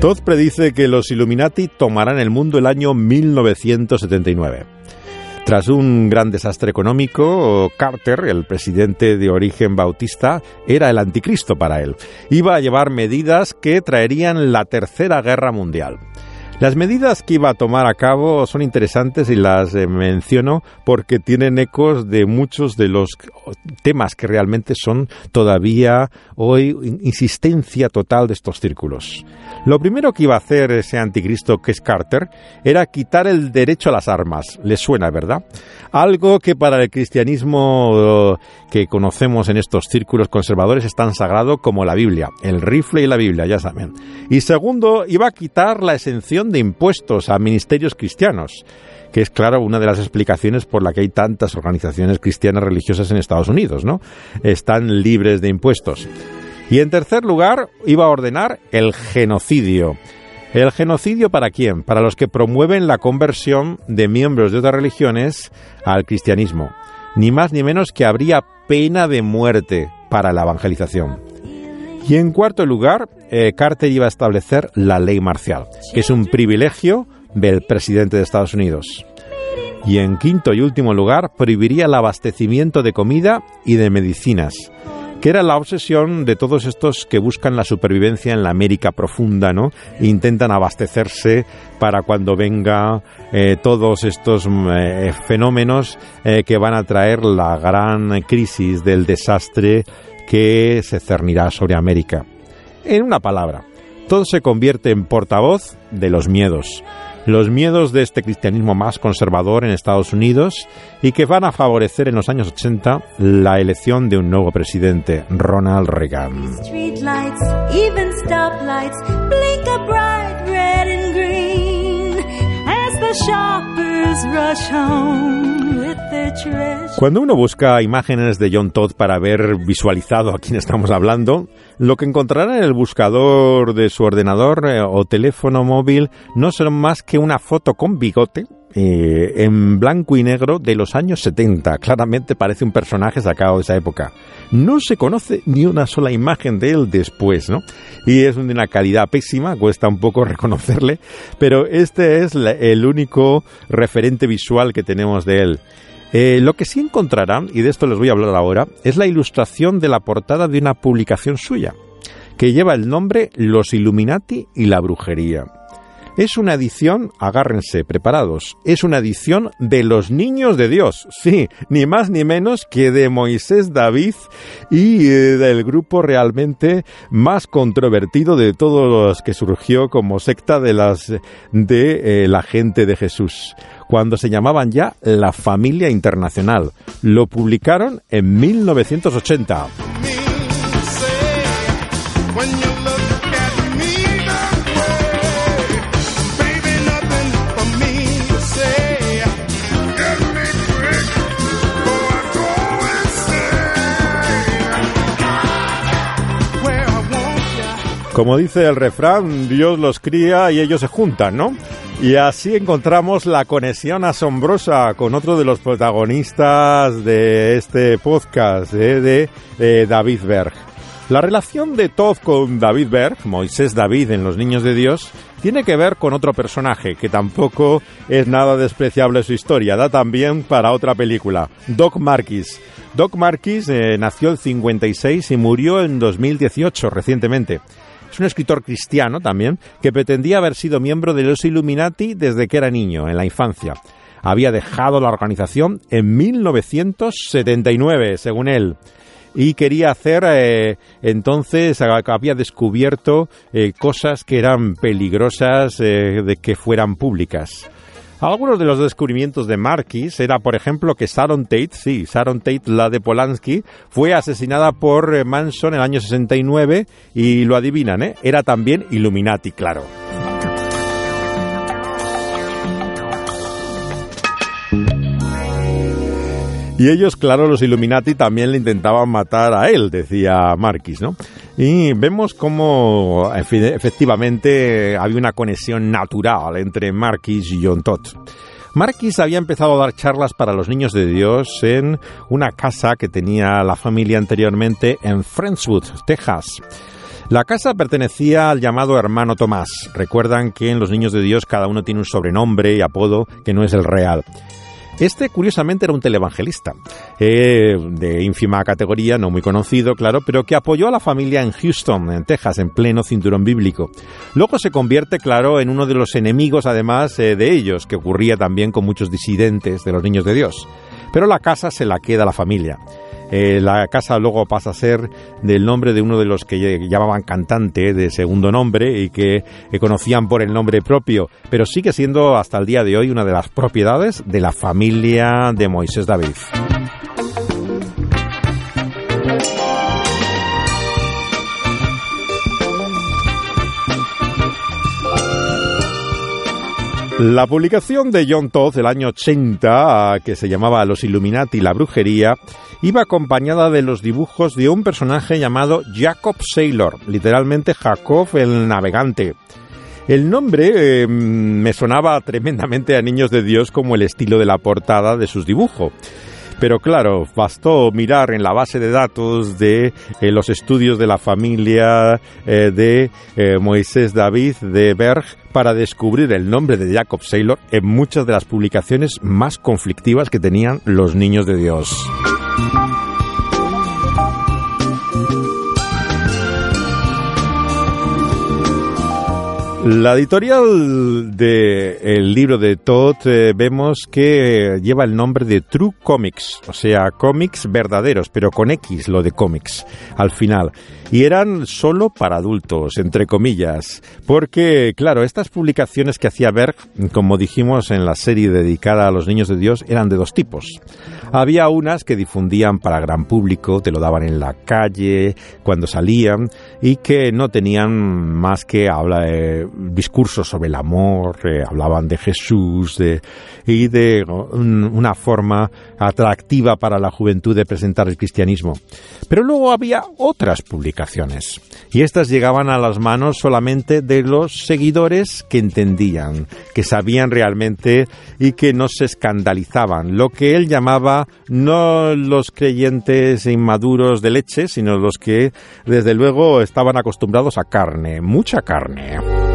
Todd predice que los Illuminati tomarán el mundo el año 1979. Tras un gran desastre económico, Carter, el presidente de origen bautista, era el anticristo para él. Iba a llevar medidas que traerían la Tercera Guerra Mundial. Las medidas que iba a tomar a cabo son interesantes y las eh, menciono porque tienen ecos de muchos de los temas que realmente son todavía hoy insistencia total de estos círculos. Lo primero que iba a hacer ese anticristo que es Carter era quitar el derecho a las armas. ¿Les suena, verdad? Algo que para el cristianismo que conocemos en estos círculos conservadores es tan sagrado como la Biblia, el rifle y la Biblia, ya saben. Y segundo, iba a quitar la exención de impuestos a ministerios cristianos, que es claro una de las explicaciones por la que hay tantas organizaciones cristianas religiosas en Estados Unidos, ¿no? Están libres de impuestos. Y en tercer lugar, iba a ordenar el genocidio. ¿El genocidio para quién? Para los que promueven la conversión de miembros de otras religiones al cristianismo. Ni más ni menos que habría pena de muerte para la evangelización. Y en cuarto lugar, eh, Carter iba a establecer la ley marcial, que es un privilegio del presidente de Estados Unidos. Y en quinto y último lugar, prohibiría el abastecimiento de comida y de medicinas. que era la obsesión de todos estos que buscan la supervivencia en la América profunda, ¿no? E intentan abastecerse para cuando venga eh, todos estos mm, eh, fenómenos que van a traer la gran crisis del desastre que se cernirá sobre América. En una palabra, todo se convierte en portavoz de los miedos los miedos de este cristianismo más conservador en Estados Unidos y que van a favorecer en los años 80 la elección de un nuevo presidente, Ronald Reagan. Cuando uno busca imágenes de John Todd para ver visualizado a quién estamos hablando, lo que encontrará en el buscador de su ordenador eh, o teléfono móvil no son más que una foto con bigote eh, en blanco y negro de los años 70. Claramente parece un personaje sacado de esa época. No se conoce ni una sola imagen de él después, ¿no? Y es de una calidad pésima, cuesta un poco reconocerle, pero este es el único referente visual que tenemos de él. Eh, lo que sí encontrarán, y de esto les voy a hablar ahora, es la ilustración de la portada de una publicación suya, que lleva el nombre Los Illuminati y la Brujería. Es una edición, agárrense, preparados, es una edición de los niños de Dios, sí, ni más ni menos que de Moisés David y eh, del grupo realmente más controvertido de todos los que surgió como secta de las de eh, la gente de Jesús, cuando se llamaban ya la familia internacional. Lo publicaron en 1980. Como dice el refrán, Dios los cría y ellos se juntan, ¿no? Y así encontramos la conexión asombrosa con otro de los protagonistas de este podcast, ¿eh? de, David Berg. La relación de Todd con David Berg, Moisés David en Los Niños de Dios, tiene que ver con otro personaje que tampoco es nada despreciable su historia, da también para otra película, Doc Marquis. Doc Marquis eh, nació en 56 y murió en 2018, recientemente. Es un escritor cristiano también que pretendía haber sido miembro de los Illuminati desde que era niño, en la infancia. Había dejado la organización en 1979, según él y quería hacer eh, entonces había descubierto eh, cosas que eran peligrosas eh, de que fueran públicas. Algunos de los descubrimientos de Marquis era, por ejemplo, que Sharon Tate, sí, Sharon Tate, la de Polanski, fue asesinada por eh, Manson en el año 69 y lo adivinan, ¿eh? Era también Illuminati, claro. Y ellos, claro, los Illuminati también le intentaban matar a él, decía Marquis, ¿no? Y vemos cómo efectivamente había una conexión natural entre Marquis y John Todd. Marquis había empezado a dar charlas para los niños de Dios en una casa que tenía la familia anteriormente en Friendswood, Texas. La casa pertenecía al llamado hermano Tomás. Recuerdan que en los niños de Dios cada uno tiene un sobrenombre y apodo que no es el real. Este, curiosamente, era un televangelista, eh, de ínfima categoría, no muy conocido, claro, pero que apoyó a la familia en Houston, en Texas, en pleno cinturón bíblico. Luego se convierte, claro, en uno de los enemigos, además, eh, de ellos, que ocurría también con muchos disidentes de los niños de Dios. Pero la casa se la queda la familia. Eh, la casa luego pasa a ser del nombre de uno de los que llamaban cantante de segundo nombre y que conocían por el nombre propio, pero sigue siendo hasta el día de hoy una de las propiedades de la familia de Moisés David. La publicación de John Todd del año 80, que se llamaba Los Illuminati y la brujería, iba acompañada de los dibujos de un personaje llamado Jacob Sailor, literalmente Jacob el navegante. El nombre eh, me sonaba tremendamente a Niños de Dios como el estilo de la portada de sus dibujos. Pero claro, bastó mirar en la base de datos de eh, los estudios de la familia eh, de Moisés David de Berg para descubrir el nombre de Jacob Saylor en muchas de las publicaciones más conflictivas que tenían los niños de Dios. La editorial del libro de Todd eh, vemos que lleva el nombre de True Comics, o sea, cómics verdaderos, pero con X, lo de cómics, al final. Y eran solo para adultos, entre comillas, porque, claro, estas publicaciones que hacía Berg, como dijimos en la serie dedicada a los niños de Dios, eran de dos tipos. Había unas que difundían para gran público, te lo daban en la calle, cuando salían, y que no tenían más que hablar, eh, discursos sobre el amor, eh, hablaban de Jesús y de una forma atractiva para la juventud de presentar el cristianismo. Pero luego había otras publicaciones y estas llegaban a las manos solamente de los seguidores que entendían, que sabían realmente y que no se escandalizaban, lo que él llamaba no los creyentes inmaduros de leche, sino los que desde luego estaban acostumbrados a carne, mucha carne.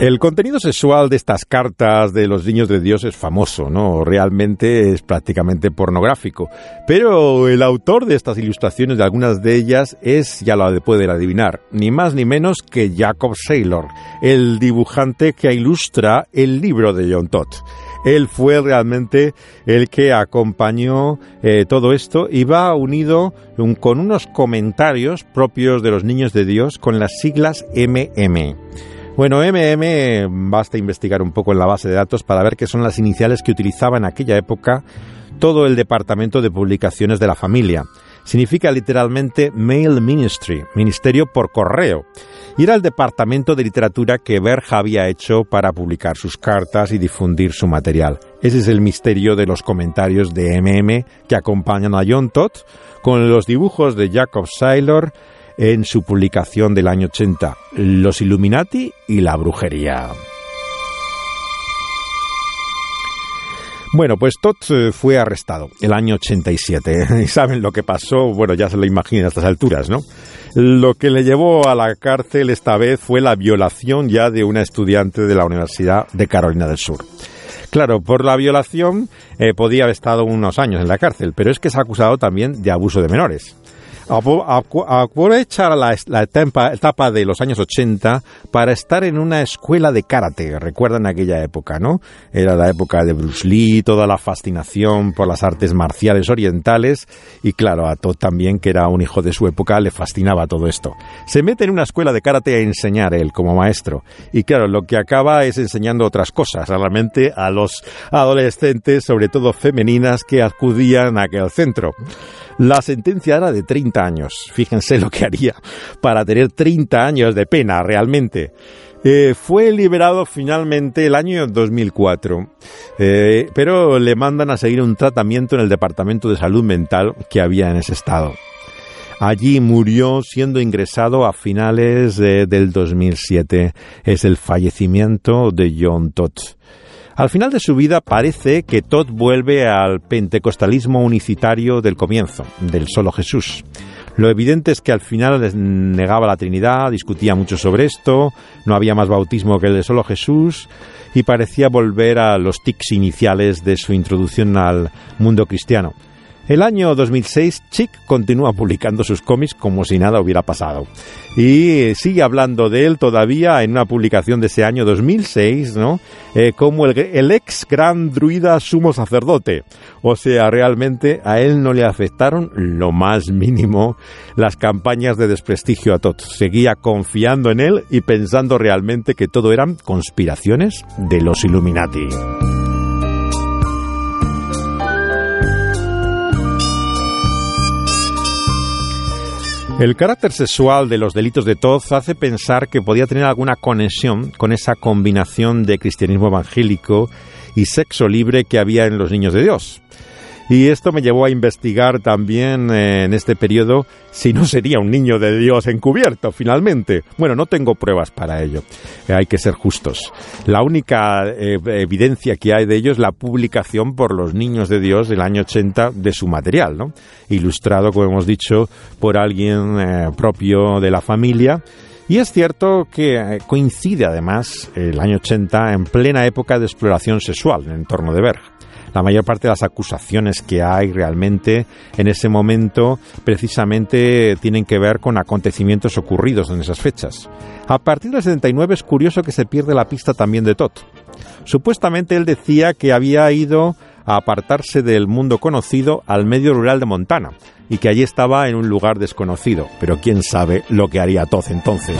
El contenido sexual de estas cartas de los niños de Dios es famoso, ¿no? Realmente es prácticamente pornográfico. Pero el autor de estas ilustraciones, de algunas de ellas, es, ya lo pueden adivinar, ni más ni menos que Jacob Saylor, el dibujante que ilustra el libro de John Todd. Él fue realmente el que acompañó eh, todo esto y va unido con unos comentarios propios de los niños de Dios con las siglas MM. Bueno, MM, basta investigar un poco en la base de datos para ver qué son las iniciales que utilizaba en aquella época todo el departamento de publicaciones de la familia. Significa literalmente Mail Ministry, ministerio por correo. Y era el departamento de literatura que Berja había hecho para publicar sus cartas y difundir su material. Ese es el misterio de los comentarios de MM que acompañan a John Todd con los dibujos de Jacob Saylor en su publicación del año 80, Los Illuminati y la brujería. Bueno, pues Todd eh, fue arrestado el año 87. ¿Y saben lo que pasó? Bueno, ya se lo imaginan a estas alturas, ¿no? Lo que le llevó a la cárcel esta vez fue la violación ya de una estudiante de la Universidad de Carolina del Sur. Claro, por la violación eh, podía haber estado unos años en la cárcel, pero es que es acusado también de abuso de menores aprovecha la, etapa, de los años 80 para estar en una escuela de karate. Recuerdan aquella época, ¿no? Era la época de Bruce Lee, toda la fascinación por las artes marciales orientales y claro, a Todd también, que era un hijo de su época, le fascinaba todo esto. Se mete en una escuela de karate a enseñar él como maestro y claro, lo que acaba es enseñando otras cosas, realmente a los adolescentes, sobre todo femeninas, que acudían a aquel centro. La sentencia era de 30 años. Fíjense lo que haría para tener 30 años de pena realmente. Eh, fue liberado finalmente el año 2004, eh, pero le mandan a seguir un tratamiento en el Departamento de Salud Mental que había en ese estado. Allí murió siendo ingresado a finales del 2007. Es el fallecimiento de John Todd. Al final de su vida parece que Todd vuelve al pentecostalismo unicitario del comienzo, del solo Jesús. Lo evidente es que al final negaba la Trinidad, discutía mucho sobre esto, no había más bautismo que el de solo Jesús y parecía volver a los tics iniciales de su introducción al mundo cristiano. El año 2006, Chick continúa publicando sus cómics como si nada hubiera pasado. Y sigue hablando de él todavía en una publicación de ese año 2006, ¿no? Eh, como el, ex gran druida sumo sacerdote. O sea, realmente a él no le afectaron lo más mínimo las campañas de desprestigio a Todd. Seguía confiando en él y pensando realmente que todo eran conspiraciones de los Illuminati. El carácter sexual de los delitos de Todd hace pensar que podía tener alguna conexión con esa combinación de cristianismo evangélico y sexo libre que había en los niños de Dios. Y esto me llevó a investigar también eh, en este periodo si no sería un niño de Dios encubierto finalmente. Bueno, no tengo pruebas para ello. Eh, hay que ser justos. La única eh, evidencia que hay de ello es la publicación por los niños de Dios del año 80 de su material, ¿no? Ilustrado, como hemos dicho, por alguien propio de la familia. Y es cierto que coincide además el año 80 en plena época de exploración sexual en el entorno de Berg. La mayor parte de las acusaciones que hay realmente en ese momento precisamente tienen que ver con acontecimientos ocurridos en esas fechas. A partir del 79 es curioso que se pierde la pista también de Todd. Supuestamente él decía que había ido a apartarse del mundo conocido al medio rural de Montana y que allí estaba en un lugar desconocido, pero quién sabe lo que haría Todd entonces.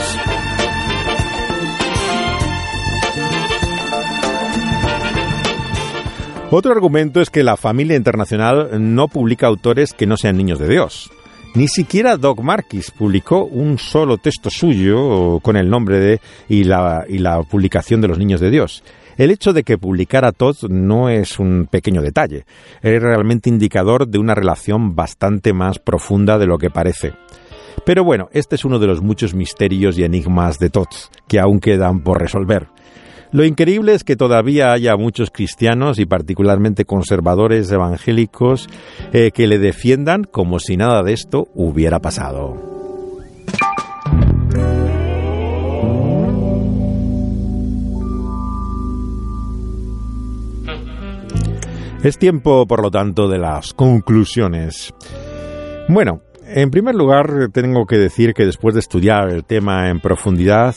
Otro argumento es que la familia internacional no publica autores que no sean niños de Dios. Ni siquiera Doc Marquis publicó un solo texto suyo con el nombre de y la, y la publicación de los niños de Dios. El hecho de que publicara Todd no es un pequeño detalle, es realmente indicador de una relación bastante más profunda de lo que parece. Pero bueno, este es uno de los muchos misterios y enigmas de Todd que aún quedan por resolver. Lo increíble es que todavía haya muchos cristianos y particularmente conservadores evangélicos eh, que le defiendan como si nada de esto hubiera pasado. Es tiempo, por lo tanto, de las conclusiones. Bueno, en primer lugar, tengo que decir que después de estudiar el tema en profundidad,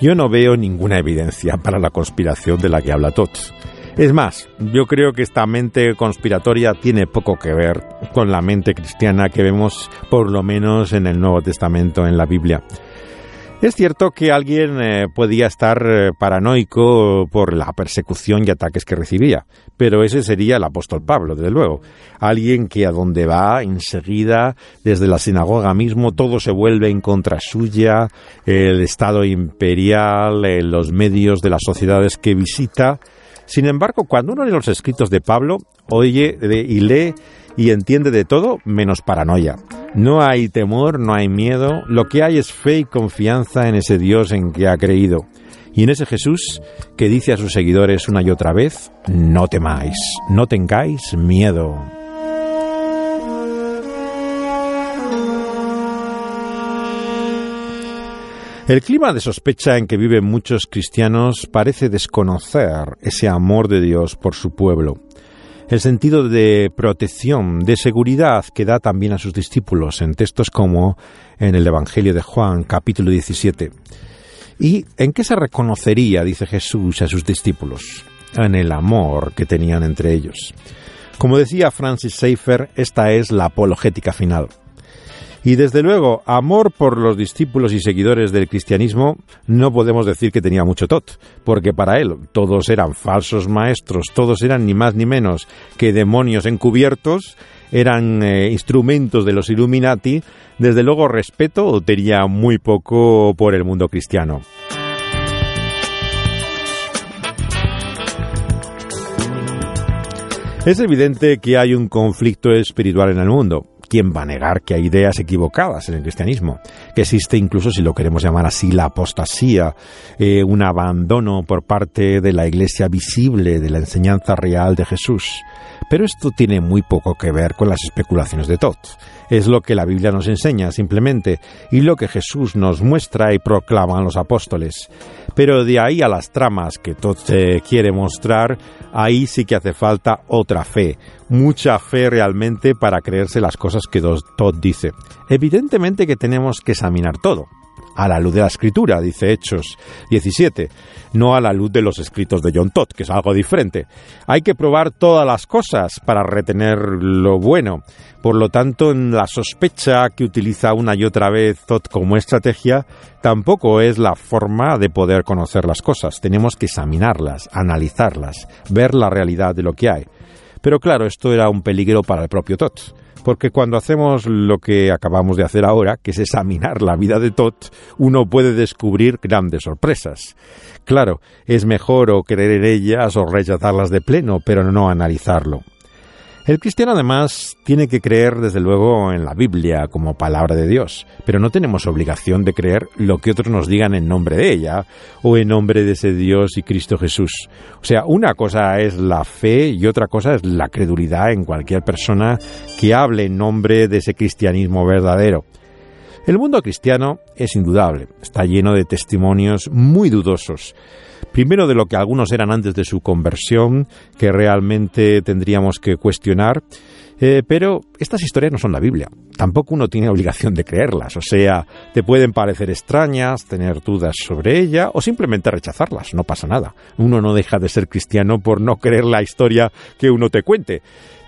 yo no veo ninguna evidencia para la conspiración de la que habla Tots. Es más, yo creo que esta mente conspiratoria tiene poco que ver con la mente cristiana que vemos por lo menos en el Nuevo Testamento, en la Biblia. Es cierto que alguien eh, podía estar eh, paranoico por la persecución y ataques que recibía, pero ese sería el apóstol Pablo, desde luego. Alguien que a donde va, enseguida, desde la sinagoga mismo, todo se vuelve en contra suya, el Estado imperial, eh, los medios de las sociedades que visita. Sin embargo, cuando uno lee los escritos de Pablo, oye y lee y entiende de todo menos paranoia. No hay temor, no hay miedo, lo que hay es fe y confianza en ese Dios en que ha creído. Y en ese Jesús que dice a sus seguidores una y otra vez, no temáis, no tengáis miedo. El clima de sospecha en que viven muchos cristianos parece desconocer ese amor de Dios por su pueblo el sentido de protección, de seguridad que da también a sus discípulos en textos como en el Evangelio de Juan capítulo 17. ¿Y en qué se reconocería, dice Jesús, a sus discípulos? En el amor que tenían entre ellos. Como decía Francis Schaeffer, esta es la apologética final. Y desde luego, amor por los discípulos y seguidores del cristianismo no podemos decir que tenía mucho tot, porque para él todos eran falsos maestros, todos eran ni más ni menos que demonios encubiertos, eran eh, instrumentos de los Illuminati, desde luego respeto tenía muy poco por el mundo cristiano. Es evidente que hay un conflicto espiritual en el mundo. ¿Quién va a negar que hay ideas equivocadas en el cristianismo? Que existe incluso, si lo queremos llamar así, la apostasía, eh, un abandono por parte de la iglesia visible de la enseñanza real de Jesús. Pero esto tiene muy poco que ver con las especulaciones de Todd. Es lo que la Biblia nos enseña simplemente y lo que Jesús nos muestra y proclaman los apóstoles. Pero de ahí a las tramas que Todd quiere mostrar, ahí sí que hace falta otra fe, mucha fe realmente para creerse las cosas que Todd dice. Evidentemente que tenemos que examinar todo, a la luz de la escritura, dice Hechos 17, no a la luz de los escritos de John Todd, que es algo diferente. Hay que probar todas las cosas para retener lo bueno. Por lo tanto, en la sospecha que utiliza una y otra vez Todd como estrategia, tampoco es la forma de poder conocer las cosas. Tenemos que examinarlas, analizarlas, ver la realidad de lo que hay. Pero claro, esto era un peligro para el propio Todd porque cuando hacemos lo que acabamos de hacer ahora, que es examinar la vida de Todd, uno puede descubrir grandes sorpresas. Claro, es mejor o creer en ellas o rechazarlas de pleno, pero no analizarlo. El cristiano además tiene que creer desde luego en la Biblia como palabra de Dios, pero no tenemos obligación de creer lo que otros nos digan en nombre de ella o en nombre de ese Dios y Cristo Jesús. O sea, una cosa es la fe y otra cosa es la credulidad en cualquier persona que hable en nombre de ese cristianismo verdadero. El mundo cristiano es indudable, está lleno de testimonios muy dudosos Primero de lo que algunos eran antes de su conversión, que realmente tendríamos que cuestionar. Eh, pero estas historias no son la Biblia. Tampoco uno tiene obligación de creerlas. O sea, te pueden parecer extrañas, tener dudas sobre ella o simplemente rechazarlas. No pasa nada. Uno no deja de ser cristiano por no creer la historia que uno te cuente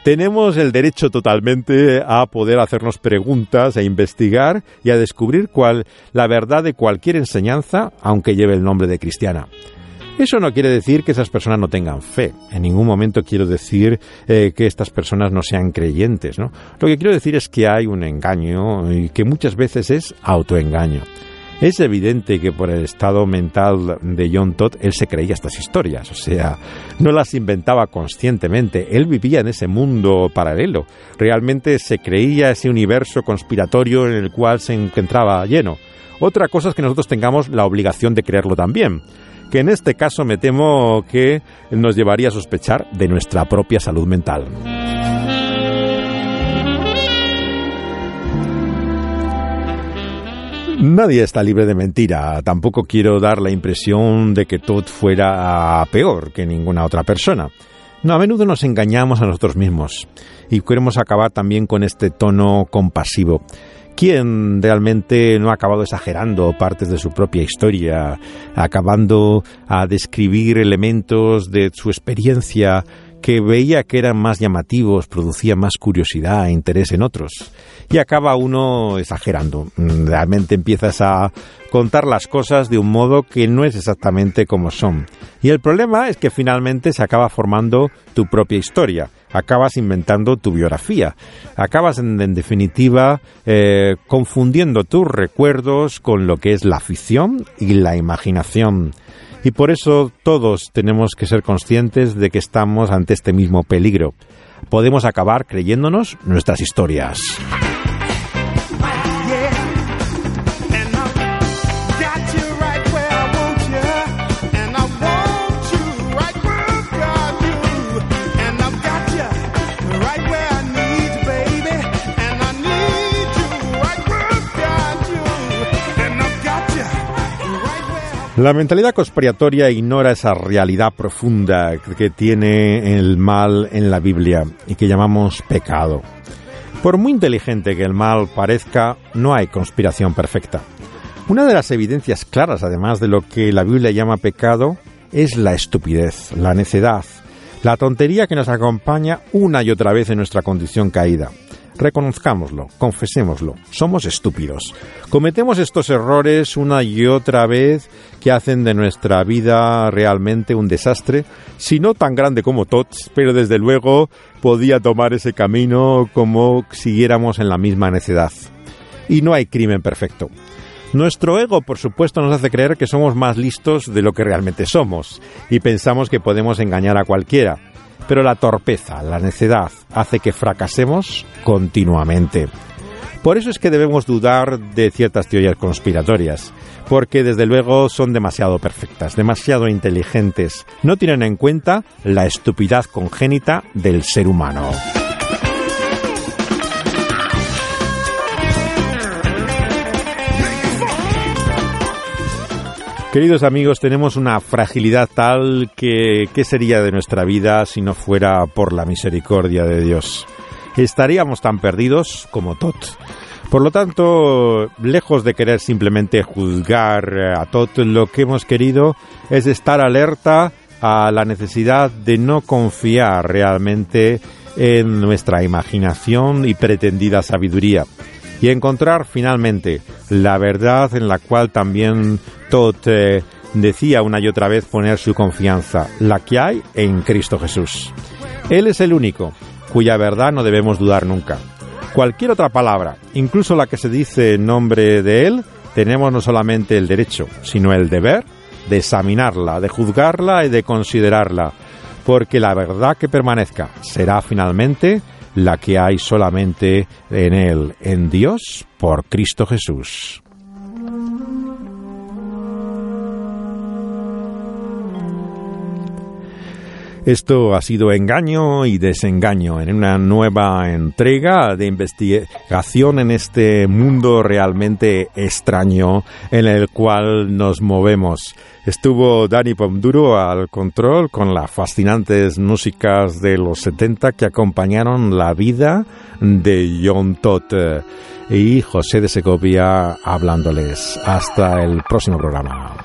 tenemos el derecho totalmente a poder hacernos preguntas, a investigar y a descubrir cuál la verdad de cualquier enseñanza, aunque lleve el nombre de cristiana. Eso no quiere decir que esas personas no tengan fe. En ningún momento quiero decir eh, que estas personas no sean creyentes. ¿no? Lo que quiero decir es que hay un engaño y que muchas veces es autoengaño. Es evidente que por el estado mental de John Todd él se creía estas historias, o sea, no las inventaba conscientemente, él vivía en ese mundo paralelo, realmente se creía ese universo conspiratorio en el cual se encontraba lleno. Otra cosa es que nosotros tengamos la obligación de creerlo también, que en este caso me temo que nos llevaría a sospechar de nuestra propia salud mental. Nadie está libre de mentira. Tampoco quiero dar la impresión de que Todd fuera peor que ninguna otra persona. No, a menudo nos engañamos a nosotros mismos y queremos acabar también con este tono compasivo. ¿Quién realmente no ha acabado exagerando partes de su propia historia, acabando a describir elementos de su experiencia que veía que eran más llamativos, producía más curiosidad e interés en otros. Y acaba uno exagerando. Realmente empiezas a contar las cosas de un modo que no es exactamente como son. Y el problema es que finalmente se acaba formando tu propia historia, acabas inventando tu biografía, acabas en, definitiva eh, confundiendo tus recuerdos con lo que es la ficción y la imaginación. Y por eso todos tenemos que ser conscientes de que estamos ante este mismo peligro. Podemos acabar creyéndonos nuestras historias. La mentalidad conspiratoria ignora esa realidad profunda que tiene el mal en la Biblia y que llamamos pecado. Por muy inteligente que el mal parezca, no hay conspiración perfecta. Una de las evidencias claras, además de lo que la Biblia llama pecado, es la estupidez, la necedad, la tontería que nos acompaña una y otra vez en nuestra condición caída. Reconozcámoslo, confesémoslo, somos estúpidos. Cometemos estos errores una y otra vez que hacen de nuestra vida realmente un desastre, si no tan grande como Tots, pero desde luego podía tomar ese camino como siguiéramos en la misma necedad. Y no hay crimen perfecto. Nuestro ego, por supuesto, nos hace creer que somos más listos de lo que realmente somos y pensamos que podemos engañar a cualquiera. Pero la torpeza, la necedad, hace que fracasemos continuamente. Por eso es que debemos dudar de ciertas teorías conspiratorias, porque desde luego son demasiado perfectas, demasiado inteligentes, no tienen en cuenta la estupidez congénita del ser humano. Queridos amigos, tenemos una fragilidad tal que ¿qué sería de nuestra vida si no fuera por la misericordia de Dios? Estaríamos tan perdidos como Tot. Por lo tanto, lejos de querer simplemente juzgar a Tot, lo que hemos querido es estar alerta a la necesidad de no confiar realmente en nuestra imaginación y pretendida sabiduría y encontrar finalmente la verdad en la cual también Todd eh, decía una y otra vez poner su confianza, la que hay en Cristo Jesús. Él es el único cuya verdad no debemos dudar nunca. Cualquier otra palabra, incluso la que se dice en nombre de Él, tenemos no solamente el derecho, sino el deber de examinarla, de juzgarla y de considerarla, porque la verdad que permanezca será finalmente la que hay solamente en Él, en Dios, por Cristo Jesús. Esto ha sido engaño y desengaño en una nueva entrega de investigación en este mundo realmente extraño en el cual nos movemos. Estuvo Dani Pomduro al control con las fascinantes músicas de los 70 que acompañaron la vida de John Todd y José de Segovia hablándoles. Hasta el próximo programa.